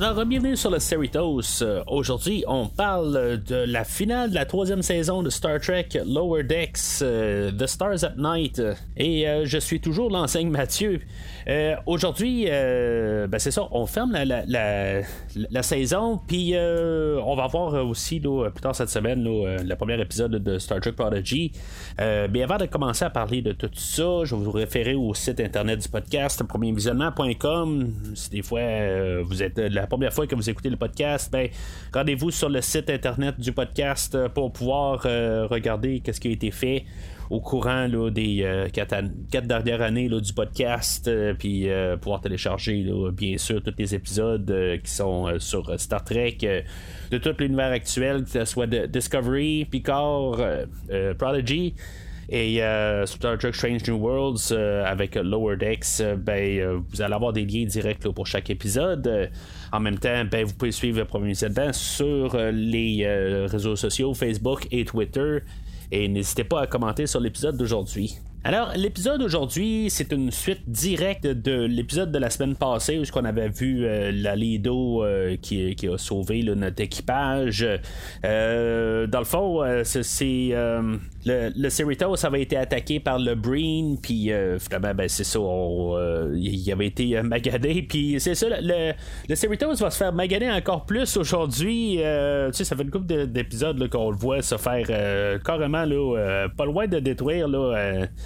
Alors, bienvenue sur le Cerritos. Euh, Aujourd'hui, on parle de la finale de la troisième saison de Star Trek Lower Decks, euh, The Stars at Night. Et euh, je suis toujours l'enseigne Mathieu. Euh, Aujourd'hui, ben c'est ça, on ferme la, saison, puis on va voir aussi là, plus tard cette semaine le premier épisode de Star Trek Prodigy. Mais avant de commencer à parler de tout ça, je vais vous référer au site internet du podcast, premiervisionnement.com. Si des fois vous êtes la première fois que vous écoutez le podcast, ben rendez-vous sur le site internet du podcast euh, pour pouvoir euh, regarder qu'est-ce qui a été fait au courant des euh, quatre, dernières années du podcast, puis pouvoir télécharger bien sûr tous les épisodes qui sont sur Star Trek, de tout l'univers actuel, que ce soit de Discovery, Picard, Prodigy. Et euh, Star Trek Strange New Worlds euh, avec Lower Decks, euh, ben, vous allez avoir des liens directs pour chaque épisode. En même temps, ben, vous pouvez suivre le premier Visionnement sur les réseaux sociaux Facebook et Twitter. Et n'hésitez pas à commenter sur l'épisode d'aujourd'hui. Alors, l'épisode d'aujourd'hui, c'est une suite directe de l'épisode de la semaine passée où on avait vu euh, la Lido euh, qui, qui a sauvé là, notre équipage. Euh, dans le fond, euh, c'est, euh, le, le avait été attaqué par le Breen, puis finalement, ben, c'est ça, il avait été magadé, puis c'est ça, le, le Cerritos va se faire magader encore plus aujourd'hui. Tu sais, ça fait une couple de- d'épisodes qu'on le voit se faire carrément là, pas loin de détruire là,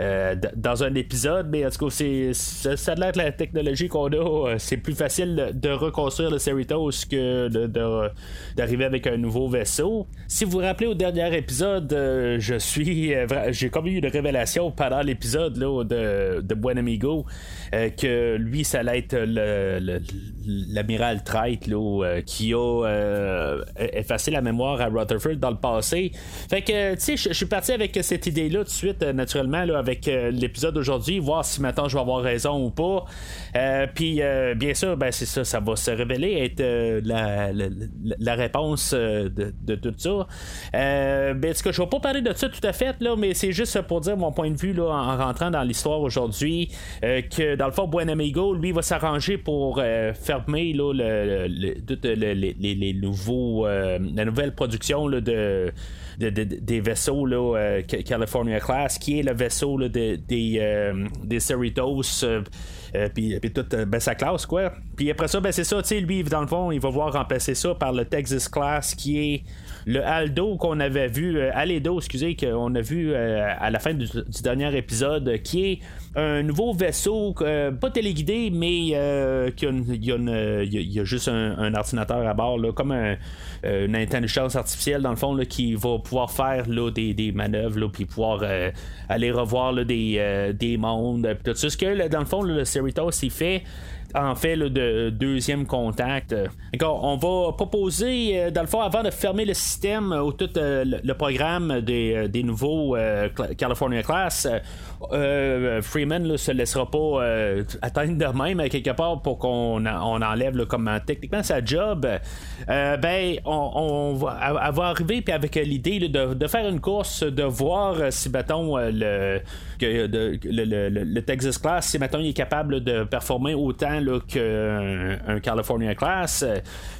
euh, dans un épisode, mais en tout cas, c'est, ça, a l'air la technologie qu'on a, euh, c'est plus facile de- reconstruire le Cerritos que de- d'arriver avec un nouveau vaisseau. Si vous vous rappelez au dernier épisode, euh, je suis j'ai comme eu une révélation pendant l'épisode là, de, de Buen Amigo que lui, ça allait être l'amiral Trite qui a effacé la mémoire à Rutherford dans le passé. Fait que, tu sais, je suis parti avec cette idée-là tout de suite, naturellement, avec euh, l'épisode d'aujourd'hui, voir si maintenant je vais avoir raison ou pas. Euh, Puis, euh, bien sûr, ben, c'est ça, ça va se révéler être la, la, réponse de, de tout ça. Ben, en tout cas, je vais pas parler de ça tout à fait, là, mais c'est juste pour dire mon point de vue là, en rentrant dans l'histoire aujourd'hui, que dans le fond, Buen Amigo, lui, va s'arranger pour fermer là, le, le- le- les, les- nouveaux, la nouvelle production là, de, de- de- des vaisseaux là, euh, Ca- California Class, qui est le vaisseau des, euh, des Cerritos. euh, puis, puis toute ben, sa classe quoi puis après ça ben c'est ça tu sais lui dans le fond il va voir remplacer ça par le Texas Class qui est le Aldo qu'on avait vu Aledo excusez qu'on a vu à la fin du, dernier épisode qui est un nouveau vaisseau euh, pas téléguidé mais euh, qui a une- y a, juste un, ordinateur à bord là, comme euh, une intelligence artificielle dans le fond là, qui va pouvoir faire là, des, manœuvres là, puis pouvoir euh, aller revoir là, des, des mondes puis tout ça ce que dans le fond le Cerritos il fait en fait là, de deuxième contact. D'accord, on va proposer, dans le fond, avant de fermer le système ou tout le, le programme des, des nouveaux California Class, euh, ne se laissera pas euh, atteindre de même à quelque part pour qu'on en- on enlève là, comme techniquement sa job. Euh, ben, on, va, elle- va arriver puis avec l'idée de, faire une course, de voir euh, si, mettons, euh, le, Texas Class, si, mettons, il est capable de performer autant qu'un un California Class.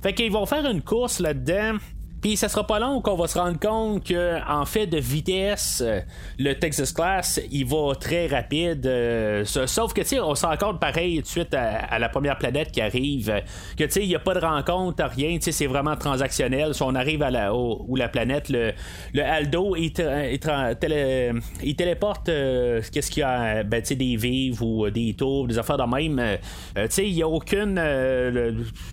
Fait qu'ils vont faire une course là-dedans. Puis ça sera pas long qu'on va se rendre compte que en fait de vitesse, euh, le Texas Class, il va très rapide. euh, sa- sauf que tu sais, on se rend compte pareil tout de suite à, la première planète qui arrive, euh, que tu sais, il n'y a pas de rencontre, rien, tu sais, c'est vraiment transactionnel. Si on arrive à la où, la planète, le, Aldo, il, téléporte qu'est-ce qu'il y a, ben tu sais, des vives ou des tours, des affaires de même. tu sais, il n'y a aucune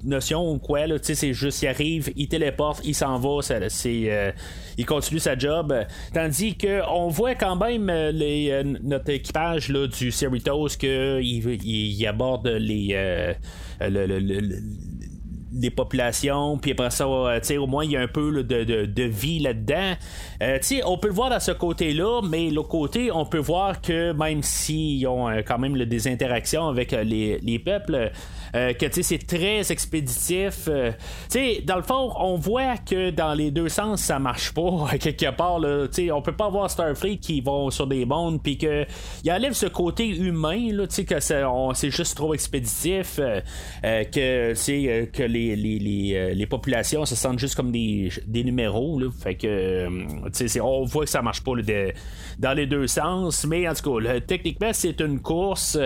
notion ou quoi, tu sais, c'est juste, il arrive, il téléporte, il s'en euh, il continue sa job. Tandis que on voit quand même euh, les, euh, notre équipage là, du Cerritos qu'il il, aborde les, populations, puis après ça, au moins il y a un peu de, vie là-dedans. on peut le voir dans ce côté-là, mais l'autre côté, on peut voir que même s'ils ont quand même des interactions avec les, les peuples, euh, que c'est très expéditif. Euh, dans le fond, on voit que dans les deux sens, ça marche pas quelque part. Là, on peut pas voir Starfleet qui vont sur des mondes puis que il enlève ce côté humain là, que c'est juste trop expéditif, euh, que c'est que les, les, les, populations se sentent juste comme des, des numéros. Là, fait que on voit que ça marche pas dans les deux sens, mais en tout cas, techniquement, c'est une course.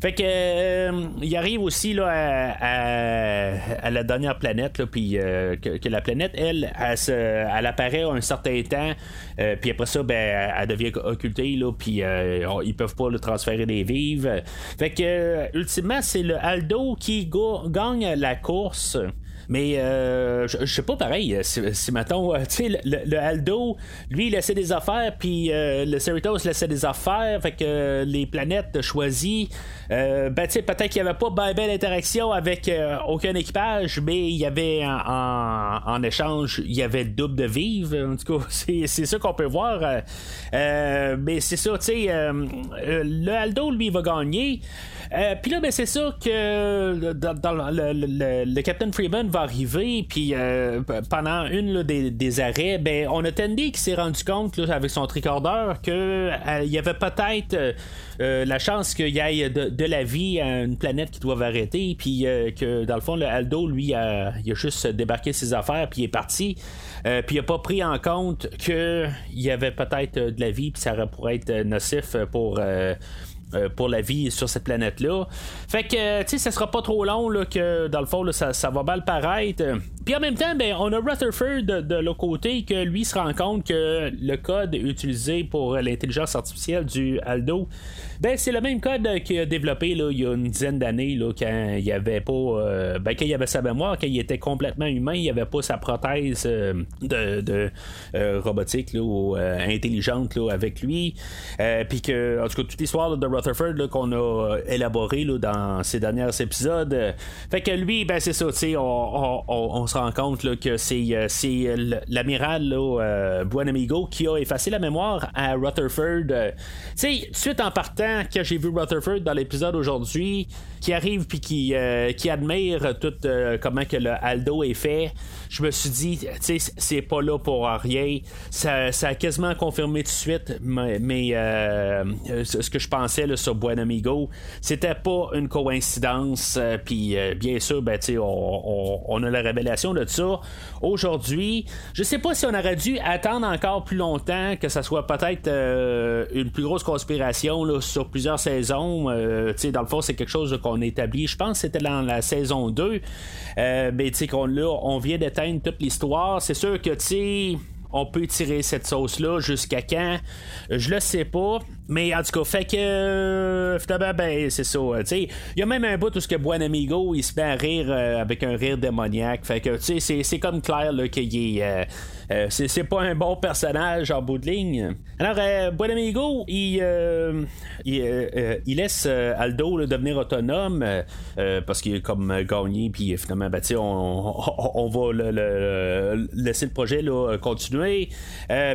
fait que il arrive aussi là, à, la dernière planète, puis euh, que, la planète, elle, elle, apparaît un certain temps, euh, puis après ça, ben, elle devient occultée, là, puis euh, ils peuvent pas le transférer des vives. Fait que, ultimement, c'est le Aldo qui gagne la course. Mais euh, je, sais pas pareil. Si, si mettons, tu sais, le, Aldo, lui, il laissait des affaires, puis le Cerritos laissait des affaires, fait que les planètes choisies euh, ben, tu sais, peut-être qu'il n'y avait pas ben, ben d'interaction avec euh, aucun équipage, mais il y avait en, échange, il y avait double de vive. En tout cas, c'est, ça qu'on peut voir. Euh, mais c'est ça, tu sais, le Aldo, lui, va gagner. Puis là, ben, c'est ça que dans, le, Captain Freeman va arriver, puis pendant une des, arrêts, ben, on a Tandy qui s'est rendu compte avec son tricordeur qu'il y avait peut-être la chance qu'il y ait de la vie à une planète qui doit arrêter, puis euh, que dans le fond, le Aldo, lui, a, il a juste débarqué ses affaires, puis il est parti. Euh, puis il n'a pas pris en compte qu'il y avait peut-être de la vie, puis ça pourrait être nocif pour. Euh, pour la vie sur cette planète-là. Fait que, tu sais, ça sera pas trop long, là, que dans le fond, ça, ça, va mal paraître. Puis en même temps, ben, on a Rutherford de, l'autre côté que lui se rend compte que le code utilisé pour l'intelligence artificielle du Aldo, ben, c'est le même code qu'il a développé là, il y a une dizaine d'années là, quand il avait pas. Euh, ben, quand il avait sa mémoire, quand il était complètement humain, il avait pas sa prothèse euh, de, euh, robotique là, ou intelligente là, avec lui. Puis que, en tout cas, toute l'histoire de Rutherford qu'on a élaborée dans ces derniers épisodes. fait que lui, ben, c'est ça, on, on se rend compte là, que c'est, euh, c'est euh, l'amiral euh, Buenamigo qui a effacé la mémoire à Rutherford. tu sais, suite en partant, que j'ai vu Rutherford dans l'épisode aujourd'hui, qui arrive puis qui, qui admire tout comment que le Aldo est fait, je me suis dit, tu sais, c'est pas là pour rien. Ça, ça, a quasiment confirmé tout de suite, mais, ce que je pensais là, sur Buenamigo, c'était pas une coïncidence. puis bien sûr, ben, on, on, a la révélation de ça aujourd'hui. Je sais pas si on aurait dû attendre encore plus longtemps, que ça soit peut-être euh, une plus grosse conspiration sur plusieurs saisons. Euh, dans le fond, c'est quelque chose qu'on a établi. Je pense que c'était dans la saison 2. Euh, mais qu'on on vient d'éteindre toute l'histoire. C'est sûr que tu sais on peut tirer cette sauce-là jusqu'à quand? Je le sais pas. Mais en tout cas, fait que euh, finalement, ben, c'est ça. Il y a même un bout où ce que Buen Amigo il se met à rire euh, avec un rire démoniaque. Fait que tu sais, c'est comme clair qu'il est. Euh, euh, c'est pas un bon personnage en bout de ligne. Alors, euh, Amigo, il, euh, il, laisse Aldo devenir autonome parce qu'il est comme gagné, puis finalement, ben, on, on, va le, laisser le projet là, continuer.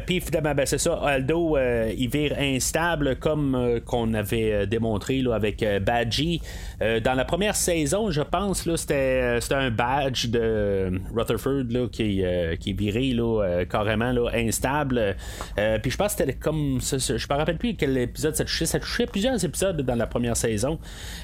puis finalement, ben, c'est ça, Aldo, il vire instable comme qu'on avait démontré là, avec Badgie. dans la première saison, je pense, c'était un badge de Rutherford qui, qui est viré là, euh, carrément là, instable. Euh, puis je pense que c'était comme. je me rappelle plus quel épisode ça touchait. Ça touchait plusieurs épisodes dans la première saison.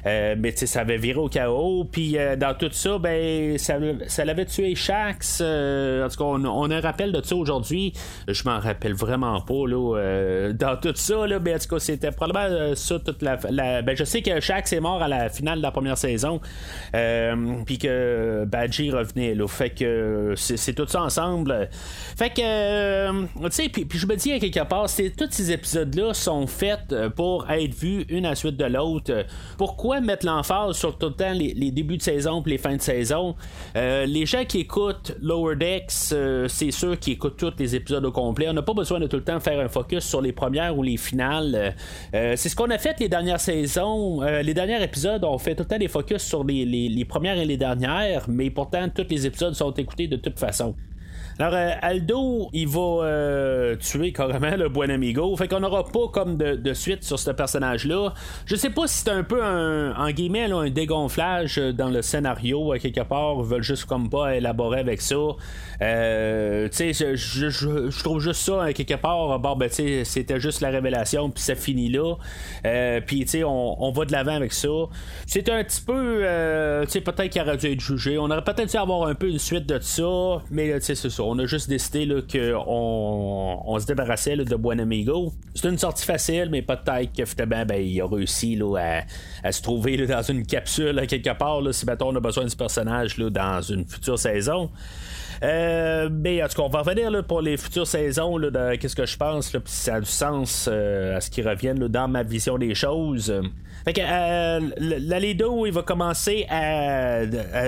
Euh, mais ça avait viré au chaos. Puis dans tout ça, ben ça, ça l'avait tué Shax. en tout cas, on, a un rappel de ça aujourd'hui. Je m'en rappelle vraiment pas. Là, dans tout ça, là, ben, en tout cas, c'était probablement ça toute la, Ben, je sais que Shax est mort à la finale de la première saison. puis que Badgie revenait. Là, fait que c'est tout ça ensemble. Fait que, tu sais, puis, je me dis à quelque part, tous ces épisodes-là sont faits pour être vus une à suite de l'autre. Pourquoi mettre l'emphase sur tout le temps les, débuts de saison et les fins de saison? Les gens qui écoutent Lower Decks, c'est sûr qu'ils écoutent tous les épisodes au complet. On n'a pas besoin de tout le temps faire un focus sur les premières ou les finales. c'est ce qu'on a fait les dernières saisons. les derniers épisodes, on fait tout le temps des focus sur les premières et les dernières, mais pourtant, tous les épisodes sont écoutés de toute façon. Alors, euh, Aldo, il va euh, tuer carrément le Buen Amigo. Fait qu'on n'aura pas comme de, suite sur ce personnage-là. Je sais pas si c'est un peu un, en guillemets, un dégonflage dans le scénario, à quelque part. Ils veulent juste comme pas élaborer avec ça. Euh, tu sais, je, trouve juste ça, quelque part, bon, ben, tu c'était juste la révélation, puis ça finit là. puis, tu sais, on, va de l'avant avec ça. C'est un petit peu, tu sais, peut-être qu'il aurait dû être jugé. On aurait peut-être dû avoir un peu une suite de ça, mais, tu sais, c'est ça on a juste décidé qu'on on se débarrassait de Buen Amigo. C'est une sortie facile, mais peut-être que ben, il a réussi à, se trouver dans une capsule quelque part, si on a besoin de ce personnage dans une future saison. Euh, mais en tout cas, on va revenir pour les futures saisons de qu'est-ce que je pense, puis ça a du sens euh, à ce qui revienne dans ma vision des choses. Fait que euh, il va commencer à,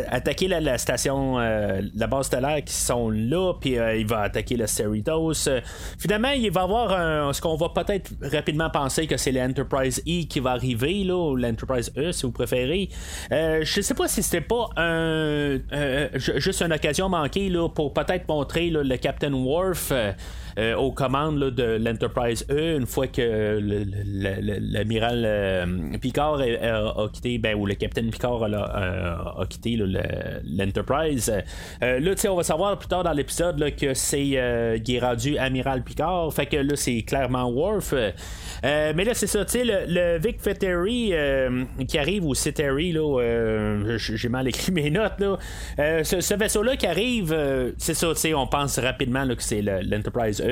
attaquer la, station, euh, la base stellaire qui sont là, puis euh, il va attaquer le Cerritos. finalement, il va avoir ce qu'on va peut-être rapidement penser que c'est l'Enterprise E qui va arriver, là, ou l'Enterprise E si vous préférez. je sais pas si c'était pas un, juste une occasion manquée là, pour peut-être montrer le Captain Worf. Euh, aux commandes de l'Enterprise E une fois que l'amiral euh, Picard a, quitté, ben, ou le capitaine Picard a, quitté l'Enterprise. Euh, là, on va savoir plus tard dans l'épisode que c'est qui est rendu amiral Picard. Fait que là, c'est clairement Worf. mais là, c'est ça, tu sais, le, Vic Fettery qui arrive, ou Ceteri, là, j'ai mal écrit mes notes, là. ce, vaisseau-là qui arrive, c'est ça, on pense rapidement que c'est l'Enterprise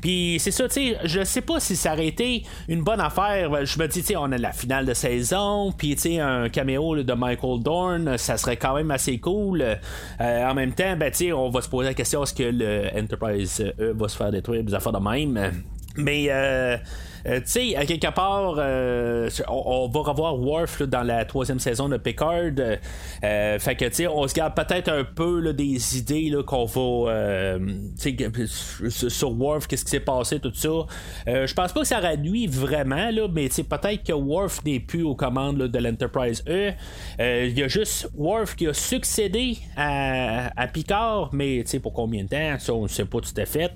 puis c'est ça, tu sais, je sais pas si ça aurait été une bonne affaire. Je me dis, tu sais, on a la finale de saison, puis tu sais, un caméo de Michael Dorn, ça serait quand même assez cool. Euh, en même temps, ben, tu sais, on va se poser la question est-ce que le Enterprise E va se faire détruire, des affaires de même? Mais euh, tu sais, à quelque part, euh, on, va revoir Worf dans la troisième saison de Picard. Euh, fait que, tu sais, on se garde peut-être un peu des idées qu'on va. sur Worf, qu'est-ce qui s'est passé, tout ça. Je pense pas que ça réduit vraiment, là, mais peut-être que Worf n'est plus aux commandes de l'Enterprise E. Il y a juste Worf qui a succédé à, Picard, mais pour combien de temps, on ne sait pas tout à fait.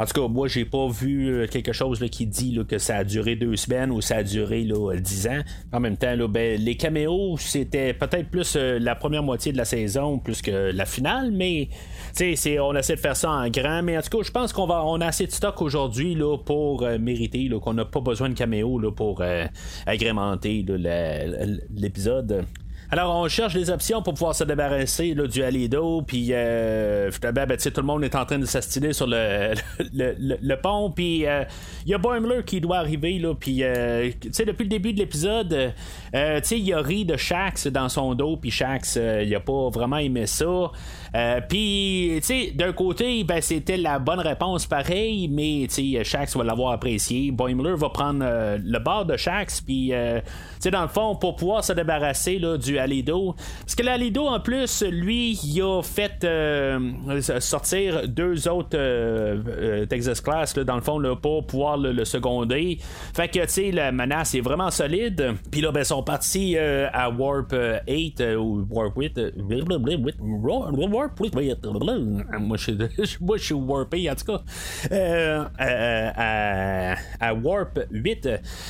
En tout cas, moi, j'ai pas vu euh, quelque chose qui dit que ça a duré deux semaines ou ça a duré là, dix ans. En même temps, ben, les caméos, c'était peut-être plus euh, la première moitié de la saison plus que la finale, mais on essaie de faire ça en grand. Mais en tout cas, je pense qu'on a assez de stock aujourd'hui pour euh, mériter qu'on n'a pas besoin de caméos pour agrémenter l'épisode. Alors, on cherche des options pour pouvoir se débarrasser du Alido, puis euh, ben, tout le monde est en train de s'astiner sur le, le, pont, puis il euh, y a Boimler qui doit arriver, là, puis euh, depuis le début de l'épisode, il a ri de Shax dans son dos, puis Shax, il a pas vraiment aimé ça. puis, d'un côté, ben, c'était la bonne réponse pareil, mais Shax va l'avoir apprécié. Boimler va prendre le bord de Shax, puis, dans le fond, pour pouvoir se débarrasser là, du Alido. Parce que l'Alido, en plus, lui, il a fait euh, sortir deux autres euh, euh, Texas Class, dans le fond, là, pour pouvoir le, seconder. Fait que, tu sais, la menace est vraiment solide. Puis là, ben, ils sont partis à Warp 8 ou Warp 8. Warp 8. Moi, je suis warpé, en tout cas. À, Warp 8.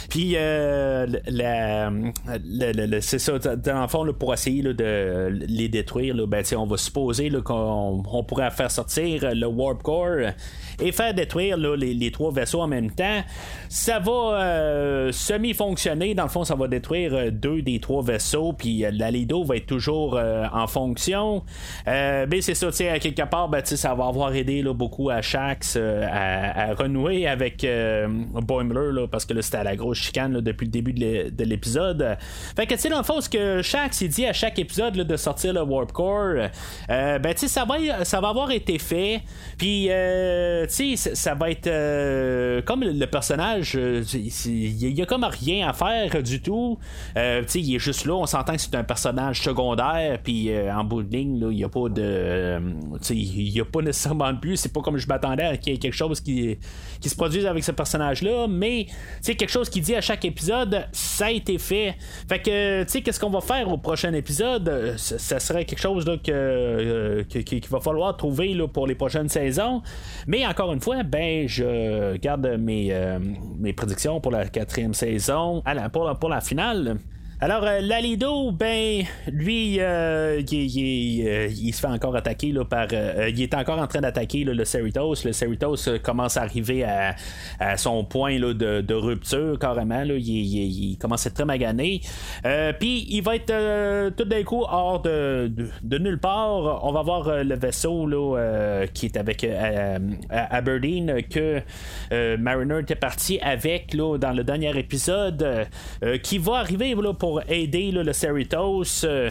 Puis, c'est ça, dans le fond, pour essayer de les détruire, ben, on va supposer qu'on pourrait faire sortir le Warp Core et faire détruire les, trois vaisseaux en même temps. Ça va euh, semi-fonctionner. Dans le fond, ça va détruire euh, deux des trois vaisseaux, puis euh, la Lido va être toujours en fonction. mais c'est ça, à quelque part, ben, ça va avoir aidé beaucoup à Shax à, renouer avec Boimler, parce que c'était à la grosse chicane depuis le début de l'épisode. Fait que, tu sais, dans le fond, ce que Shax Il dit à chaque épisode de sortir le Warp Core, ben tu ça va, ça va avoir été fait. Puis tu sais, ça va être comme le, personnage, il y, a comme rien à faire du tout. tu sais, il est juste là. On s'entend que c'est un personnage secondaire. Puis en bout de ligne, il n'y a pas de, il y a pas nécessairement de plus. C'est pas comme je m'attendais à qu'il y ait quelque chose qui, qui se produise avec ce personnage-là. Mais c'est quelque chose qui dit à chaque épisode, ça a été fait. Fait que, tu sais, qu'est-ce qu'on va faire? Au prochain épisode Ça serait quelque chose là, que, qu'il va falloir trouver là, pour les prochaines saisons. Mais encore une fois, ben, je garde mes, euh, mes prédictions pour la quatrième saison, pour, pour la finale. Alors, euh, Lalido, ben, lui, euh, euh, il, se fait encore attaquer par. il est encore en train d'attaquer le Cerritos. Le Cerritos commence à arriver à, son point là, de, rupture, carrément. Il, commence à être très magané. Puis, il va être tout d'un coup hors de, nulle part. On va voir le vaisseau là, qui est avec Aberdeen que Mariner était parti avec là, dans le dernier épisode, qui va arriver pour aider le Cerritos. Euh,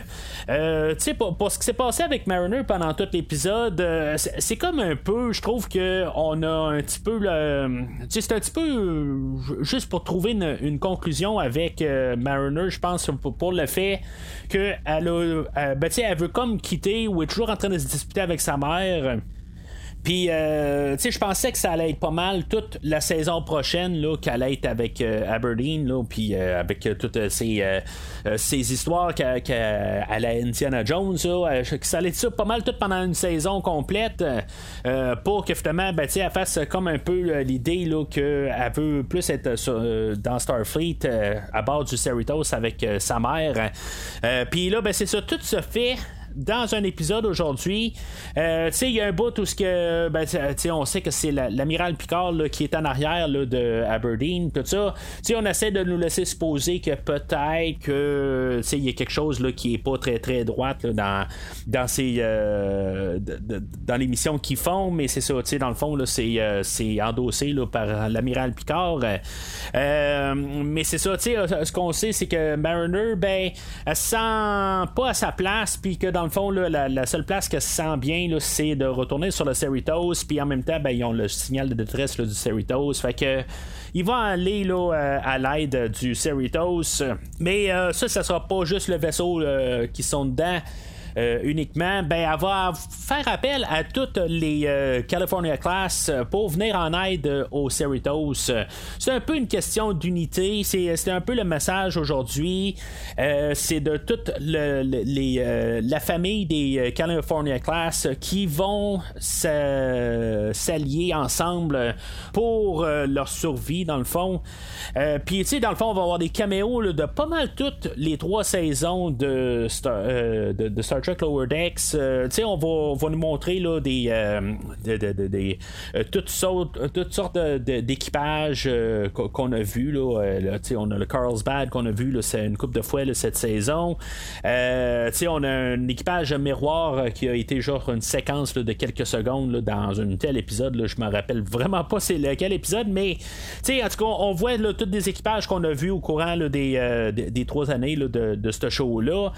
euh, tu sais, pour, ce qui s'est passé avec Mariner pendant tout l'épisode, euh, c'est comme un peu, je trouve que on a un petit peu le. c'est un petit peu juste pour trouver une, conclusion avec Mariner, je pense, pour, le fait qu'elle a. Ben, elle veut comme quitter ou est toujours en train de se disputer avec sa mère. Puis, euh, tu sais, je pensais que ça allait être pas mal toute la saison prochaine, là, qu'elle allait être avec euh, Aberdeen, là, puis euh, avec toutes ces, ces histoires qu'à à la Indiana Jones, là, que ça allait être ça pas mal tout pendant une saison complète, pour que finalement, ben, elle fasse comme un peu l'idée qu'elle veut plus être dans Starfleet à bord du Cerritos avec sa mère. Puis là, ben, c'est ça, tout se fait dans un épisode aujourd'hui, euh, il y a un bout où que, ben, on sait que c'est l'amiral Picard qui est en arrière de Aberdeen, tout ça. on essaie de nous laisser supposer que peut-être que il y a quelque chose là, qui est pas très très droite dans, dans, ces, euh, dans les missions qu'ils font, mais c'est ça, dans le fond, euh, c'est, endossé par l'amiral Picard. mais c'est ça, ce qu'on sait, c'est que Mariner, ben, elle se sent pas à sa place, puis que dans le fond, la, seule place que se sent bien, c'est de retourner sur le Cerritos, puis en même temps, ben, ils ont le signal de détresse du Cerritos. Fait que il va aller là, euh, à l'aide du Cerritos. Mais euh, ça, ça sera pas juste le vaisseau euh, qui sont dedans. Euh, uniquement, ben, elle va faire appel à toutes les euh, California Class pour venir en aide aux Cerritos. C'est un peu une question d'unité. C'est un peu le message aujourd'hui. Euh, c'est de toute les, la famille des California Class qui vont s'allier ensemble pour leur survie, dans le fond. Puis, tu sais, dans le fond, on va avoir des caméos de pas mal toutes les trois saisons de Star, de Star Trek Lower Decks, euh, on va, nous montrer là, des, euh, euh, toutes, sortes, toutes sortes d'équipages qu'on a vu. Là, on a le Carlsbad qu'on a vu c'est une coupe de fois cette saison. on a un équipage miroir qui a été genre une séquence de quelques secondes dans un tel épisode. je me rappelle vraiment pas c'est lequel épisode, mais en tout cas, on voit tous des équipages qu'on a vus au courant des, des, trois années de, de ce show-là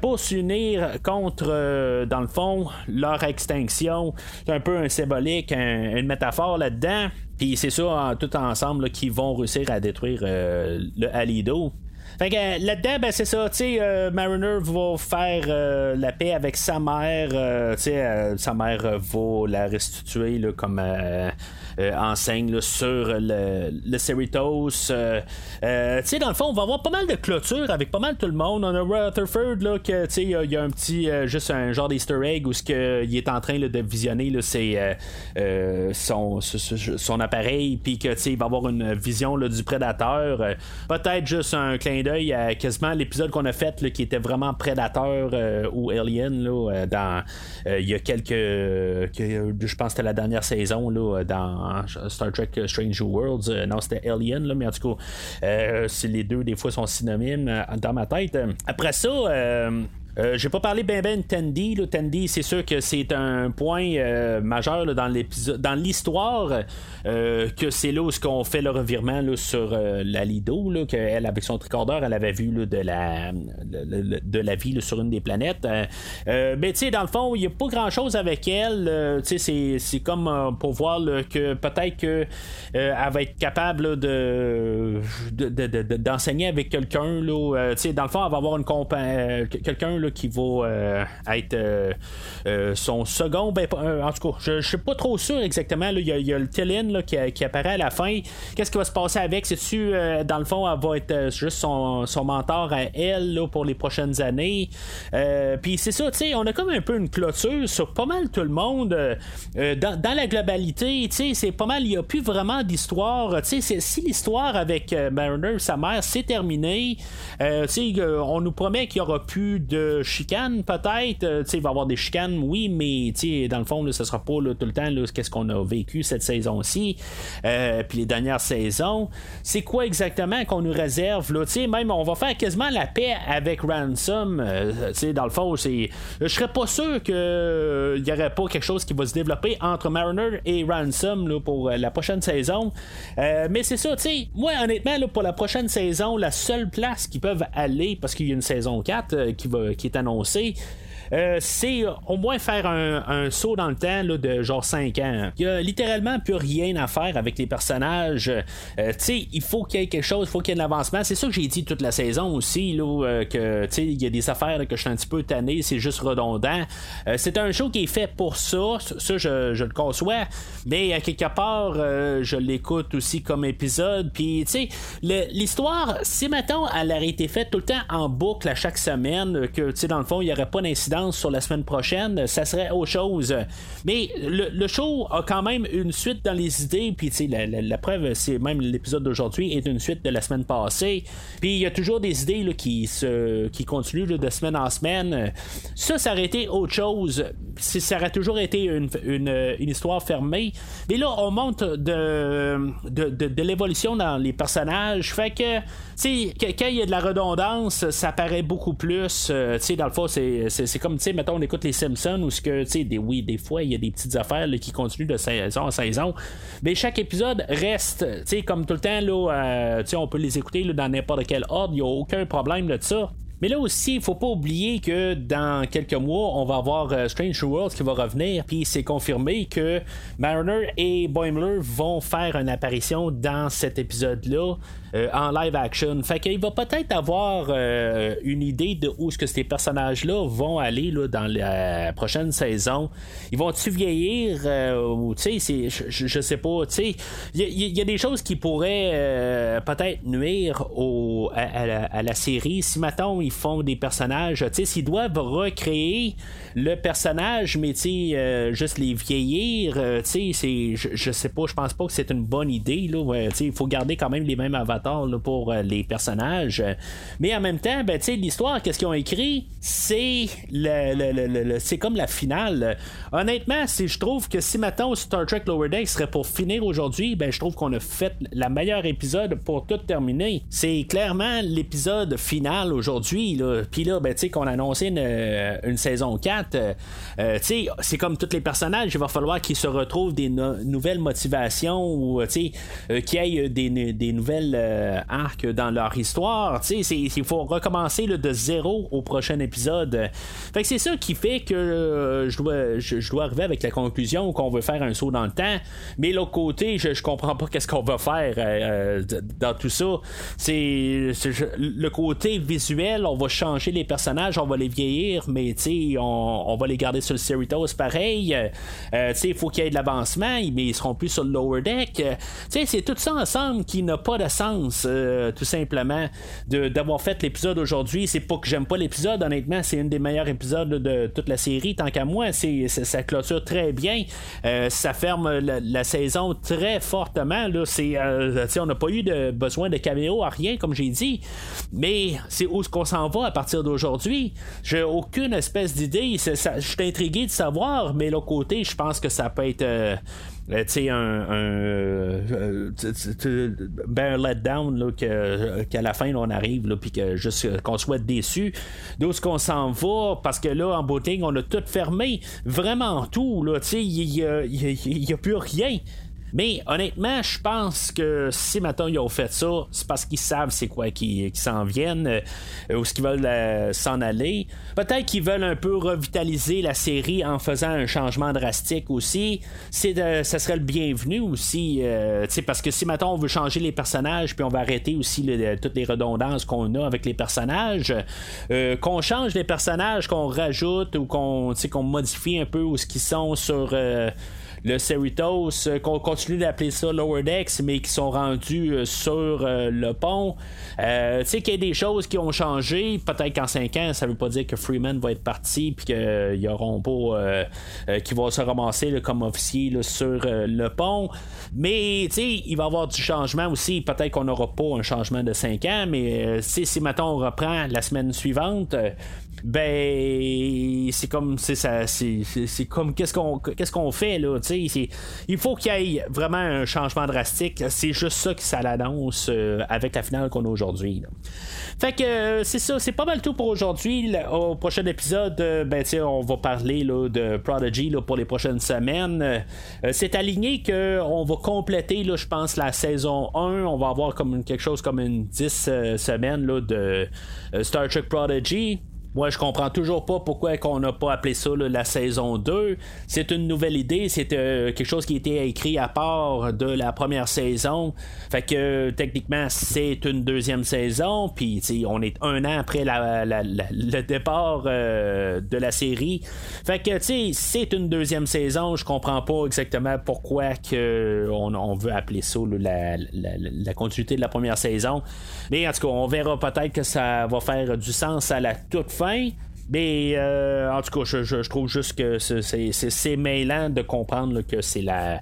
pour s'unir contre, euh, dans le fond, leur extinction. C'est un peu un symbolique, une métaphore là-dedans. Puis c'est ça, tout ensemble, qu'ils vont réussir à détruire euh, le Alido. Fait que euh, là-dedans, ben c'est ça, tu sais, Mariner va faire la paix avec sa mère, tu sais, sa mère va la restituer comme euh, enseigne sur le, le Cerritos. Euh, euh, tu sais, dans le fond, on va avoir pas mal de clôtures avec pas mal tout le monde. On a Rutherford, là, que, tu sais, il y, a un petit, juste un genre d'Easter egg où que, il est en train de visionner là, son, appareil, puis que, tu sais, il va avoir une vision du prédateur. Peut-être juste un clin d'œil à quasiment l'épisode qu'on a fait, qui était vraiment prédateur ou alien, là, dans, il y a quelques, je pense que c'était la dernière saison, là, dans Star Trek euh, Strange Worlds. Euh, non, c'était Alien, là, mais en tout cas, euh, les deux, des fois, sont synonymes dans ma tête. Après ça, Euh, j'ai pas parlé ben ben Tandy. Là. Tandy, c'est sûr que c'est un point euh, majeur dans l'histoire, euh, que c'est là où qu'on fait le revirement sur la Lido, là, qu'elle avec son tricordeur, elle avait vu de la de, la vie sur une des planètes. mais tu sais, dans le fond, il n'y a pas grand chose avec elle. tu sais, c'est, comme pour voir que peut-être que elle va être capable de, d'enseigner avec quelqu'un. Là, tu sais, dans le fond, elle va avoir une quelqu'un qui va euh, être euh, euh, son second. Ben, en tout cas, je, je suis pas trop sûr exactement. Il y, a le Télène qui, apparaît à la fin. Qu'est-ce qui va se passer avec? C'est-tu, dans le fond, elle va être juste son, mentor à elle pour les prochaines années. Puis c'est ça, tu sais, on a comme un peu une clôture sur pas mal tout le monde. Dans, la globalité, tu sais, c'est pas mal, il n'y a plus vraiment d'histoire. Tu si l'histoire avec Mariner, sa mère, c'est terminé, tu sais, on nous promet qu'il y aura plus de chicanes, peut-être. Euh, il va y avoir des chicanes, oui, mais dans le fond, là, ce sera pas tout le temps qu'est-ce qu'on a vécu cette saison-ci, euh, puis les dernières saisons. C'est quoi exactement qu'on nous réserve? Là, même on va faire quasiment la paix avec Ransom. Euh, dans le fond, c'est. Je serais pas sûr qu'il n'y aurait pas quelque chose qui va se développer entre Mariner et Ransom là, pour la prochaine saison. mais c'est ça, tu sais, moi honnêtement, pour la prochaine saison, la seule place qu'ils peuvent aller, parce qu'il y a une saison 4 qui, va, qui est annoncée, euh, c'est au moins faire un, saut dans le temps de genre 5 ans. Il y a littéralement plus rien à faire avec les personnages. Euh, il faut qu'il y ait quelque chose, il faut qu'il y ait de l'avancement. C'est ça que j'ai dit toute la saison aussi, là, euh, que il y a des affaires que je suis un petit peu tanné, c'est juste redondant. c'est un show qui est fait pour ça, ça je, le conçois, mais à quelque part, je l'écoute aussi comme épisode. Puis, tu sais, l'histoire, si maintenant elle aurait été faite tout le temps en boucle à chaque semaine, que, tu sais, dans le fond, il n'y aurait pas d'incident sur la semaine prochaine, ça serait autre chose. Mais le, show a quand même une suite dans les idées, puis la, la, preuve, c'est même l'épisode d'aujourd'hui est une suite de la semaine passée. Puis il y a toujours des idées qui, se, qui continuent de semaine en semaine. Ça, ça aurait été autre chose. Ça aurait toujours été une, une, histoire fermée. Mais là, on monte de, de, de, l'évolution dans les personnages. Fait que, tu sais, quand il y a de la redondance, ça paraît beaucoup plus. Euh, tu sais, dans le fond, c'est comme, tu sais, mettons, on écoute les Simpsons où que, tu sais, des, oui, des fois, il y a des petites affaires qui continuent de saison en saison. Mais chaque épisode reste, tu sais, comme tout le temps, là, euh, tu sais, on peut les écouter dans n'importe quel ordre, il n'y a aucun problème de ça. Mais là aussi, il faut pas oublier que dans quelques mois, on va avoir euh, Strange Worlds qui va revenir, puis c'est confirmé que Mariner et Boimler vont faire une apparition dans cet épisode-là. Euh, en live action. Fait qu'il va peut-être avoir euh, une idée de où ce que ces personnages-là vont aller là, dans la prochaine saison. Ils vont-tu vieillir ou tu sais, je, sais pas. Tu il y, a des choses qui pourraient peut-être nuire au, à, la, série. Si maintenant ils font des personnages, tu s'ils doivent recréer le personnage, mais tu euh, juste les vieillir, euh, tu sais, je, je, sais pas, je pense pas que c'est une bonne idée, là. il faut garder quand même les mêmes avatars pour euh, les personnages. Mais en même temps, ben, l'histoire, qu'est-ce qu'ils ont écrit, c'est le, c'est comme la finale. Honnêtement, si je trouve que si maintenant Star Trek Lower Deck serait pour finir aujourd'hui, ben, je trouve qu'on a fait la meilleure épisode pour tout terminer. C'est clairement l'épisode final aujourd'hui puis là, ben, qu'on a annoncé une, euh, saison 4, euh, euh, c'est comme tous les personnages, il va falloir qu'ils se retrouvent des nouvelles motivations ou, sais, qu'il ait des, nouvelles arcs dans leur histoire. Il faut recommencer de zéro au prochain épisode. Fait que c'est ça qui fait que je, dois, je, dois arriver avec la conclusion qu'on veut faire un saut dans le temps. Mais l'autre côté, je, je comprends pas qu'est-ce qu'on va faire dans tout ça. C'est le côté visuel, on va changer les personnages, on va les vieillir, mais on, on va les garder sur le Cerritos pareil. Euh, euh il faut qu'il y ait de l'avancement, mais ils seront plus sur le lower deck. Euh, c'est tout ça ensemble qui n'a pas de sens, euh, tout simplement, d'avoir fait l'épisode aujourd'hui. C'est pas que j'aime pas l'épisode, honnêtement, c'est un des meilleurs épisodes de toute la série, tant qu'à moi. Ça clôture très bien. ça ferme la, saison très fortement. Là, c'est, on n'a pas eu de besoin de caméo à rien, comme j'ai dit. Mais c'est où ce qu'on s'en va à partir d'aujourd'hui. J'ai aucune espèce d'idée. Je suis intrigué de savoir, mais l'autre côté, je pense que ça peut être. Euh, tu sais, un, ben, un letdown qu'à la fin on arrive, puis que juste qu'on soit déçu d'où ce qu'on s'en va, parce que là, en booting, on a tout fermé, vraiment tout, là, tu sais, il n'y a, plus rien. Mais honnêtement, je pense que si maintenant ils ont fait ça, c'est parce qu'ils savent c'est quoi qui, s'en viennent euh, ou ce qu'ils veulent euh, s'en aller. Peut-être qu'ils veulent un peu revitaliser la série en faisant un changement drastique aussi. C'est ça serait le bienvenu aussi. Euh, parce que si maintenant on veut changer les personnages, puis on va arrêter aussi toutes les redondances qu'on a avec les personnages, qu'on change les personnages, qu'on rajoute ou qu'on qu'on modifie un peu où ce qu'ils sont sur le Cerritos, euh, qu'on continue d'appeler ça Lower Decks, mais qui sont rendus euh, sur euh, le pont. tu sais qu'il y a des choses qui ont changé. Peut-être qu'en 5 ans, ça veut pas dire que Freeman va être parti puis qu'il y auront pas qui va se ramasser comme officier sur le pont. Mais tu sais, il va y avoir du changement aussi. Peut-être qu'on n'aura pas un changement de 5 ans, mais si maintenant on reprend la semaine suivante, ben c'est comme c'est ça c'est, comme qu'est-ce qu'on qu'est-ce qu'on fait là il faut qu'il y ait vraiment un changement drastique. C'est juste ça qui ça l'annonce euh, avec la finale qu'on a aujourd'hui fait que euh, c'est ça c'est pas mal tout pour aujourd'hui. Au prochain épisode euh, ben on va parler là, de Prodigy là, pour les prochaines semaines. C'est aligné que on va compléter je pense la saison 1 on va avoir comme quelque chose comme une 10 semaines là, de Star Trek Prodigy moi, je comprends toujours pas pourquoi on n'a pas appelé ça la saison 2. C'est une nouvelle idée, c'est euh, quelque chose qui a été écrit à part de la première saison. Fait que techniquement, c'est une deuxième saison. Puis on est un an après le départ euh, de la série. Fait que c'est une deuxième saison. Je comprends pas exactement pourquoi on, veut appeler ça la, continuité de la première saison. Mais en tout cas, on verra peut-être que ça va faire du sens à la toute fin mais euh, en tout cas, je, trouve juste que c'est mêlant de comprendre que c'est la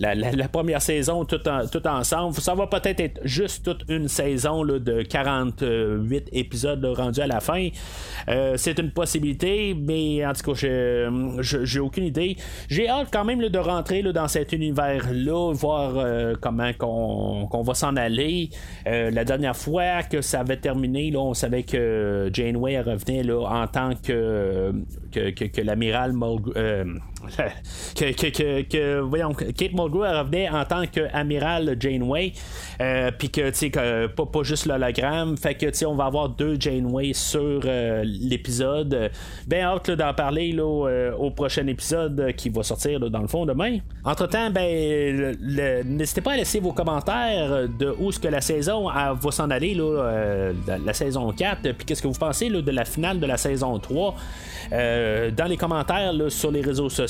la, première saison tout, tout ensemble. Ça va peut-être être juste toute une saison de 48 épisodes rendus à la fin. Euh, c'est une possibilité, mais en tout cas, j'ai aucune idée. J'ai hâte quand même de rentrer dans cet univers-là, voir euh, comment qu'on va s'en aller. Euh, la dernière fois que ça avait terminé, là, on savait que Janeway revenait là, en tant que, que, que, l'amiral que, que, que, voyons, Kate Mulgrew revenait en tant qu'amiral Janeway, euh, puis que, tu sais, pas, pas juste l'hologramme, fait que, tu sais, on va avoir deux Janeway sur euh, l'épisode. Ben hâte d'en parler là, euh, au prochain épisode qui va sortir dans le fond demain. Entre-temps, ben, n'hésitez pas à laisser vos commentaires de où est-ce que la saison va s'en aller, là, la saison 4, puis qu'est-ce que vous pensez là, de la finale de la saison 3. dans les commentaires sur les réseaux sociaux